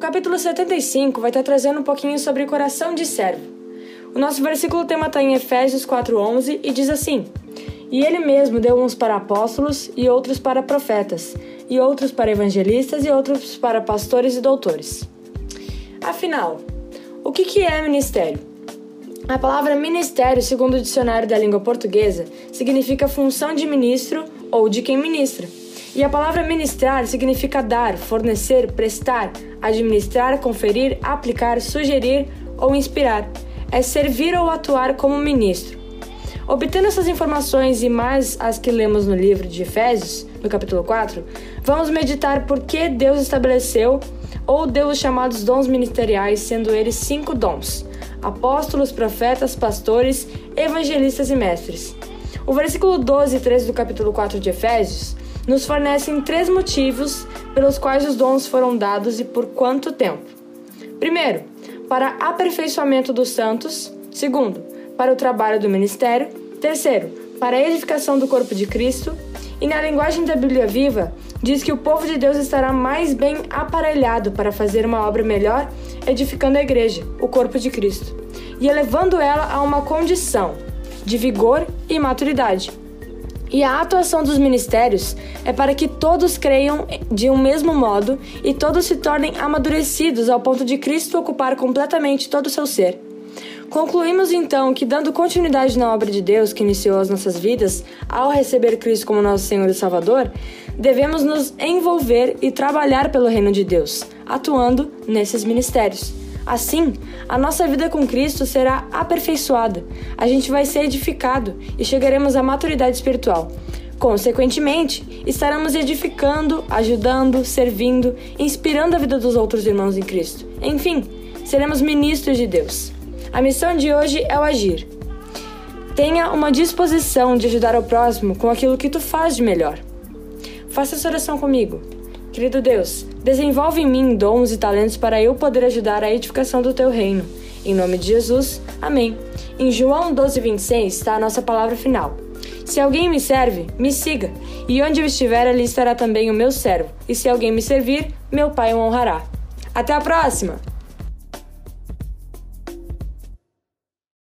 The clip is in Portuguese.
Capítulo 75 vai estar trazendo um pouquinho sobre coração de servo. O nosso versículo tema está em Efésios 4:11 e diz assim: E ele mesmo deu uns para apóstolos e outros para profetas, e outros para evangelistas e outros para pastores e doutores. Afinal, o que, que é ministério? A palavra ministério, segundo o dicionário da língua portuguesa, significa função de ministro ou de quem ministra. E a palavra ministrar significa dar, fornecer, prestar, administrar, conferir, aplicar, sugerir ou inspirar. É servir ou atuar como ministro. Obtendo essas informações e mais as que lemos no livro de Efésios, no capítulo 4, vamos meditar por que Deus estabeleceu ou deu os chamados dons ministeriais, sendo eles cinco dons: apóstolos, profetas, pastores, evangelistas e mestres. O versículo 12 e 13 do capítulo 4 de Efésios nos fornecem três motivos pelos quais os dons foram dados e por quanto tempo. Primeiro, para aperfeiçoamento dos santos. Segundo, para o trabalho do ministério. Terceiro, para a edificação do corpo de Cristo. E na linguagem da Bíblia Viva, diz que o povo de Deus estará mais bem aparelhado para fazer uma obra melhor, edificando a igreja, o corpo de Cristo, e elevando ela a uma condição de vigor e maturidade. E a atuação dos ministérios é para que todos creiam de um mesmo modo e todos se tornem amadurecidos ao ponto de Cristo ocupar completamente todo o seu ser. Concluímos então que, dando continuidade na obra de Deus que iniciou as nossas vidas ao receber Cristo como nosso Senhor e Salvador, devemos nos envolver e trabalhar pelo reino de Deus, atuando nesses ministérios. Assim, a nossa vida com Cristo será aperfeiçoada, a gente vai ser edificado e chegaremos à maturidade espiritual. Consequentemente, estaremos edificando, ajudando, servindo, inspirando a vida dos outros irmãos em Cristo. Enfim, seremos ministros de Deus. A missão de hoje é o agir. Tenha uma disposição de ajudar o próximo com aquilo que tu faz de melhor. Faça essa oração comigo. Querido Deus, desenvolve em mim dons e talentos para eu poder ajudar a edificação do teu reino. Em nome de Jesus, amém. Em João 12,26 está a nossa palavra final. Se alguém me serve, me siga, e onde eu estiver, ali estará também o meu servo. E se alguém me servir, meu Pai o honrará. Até a próxima!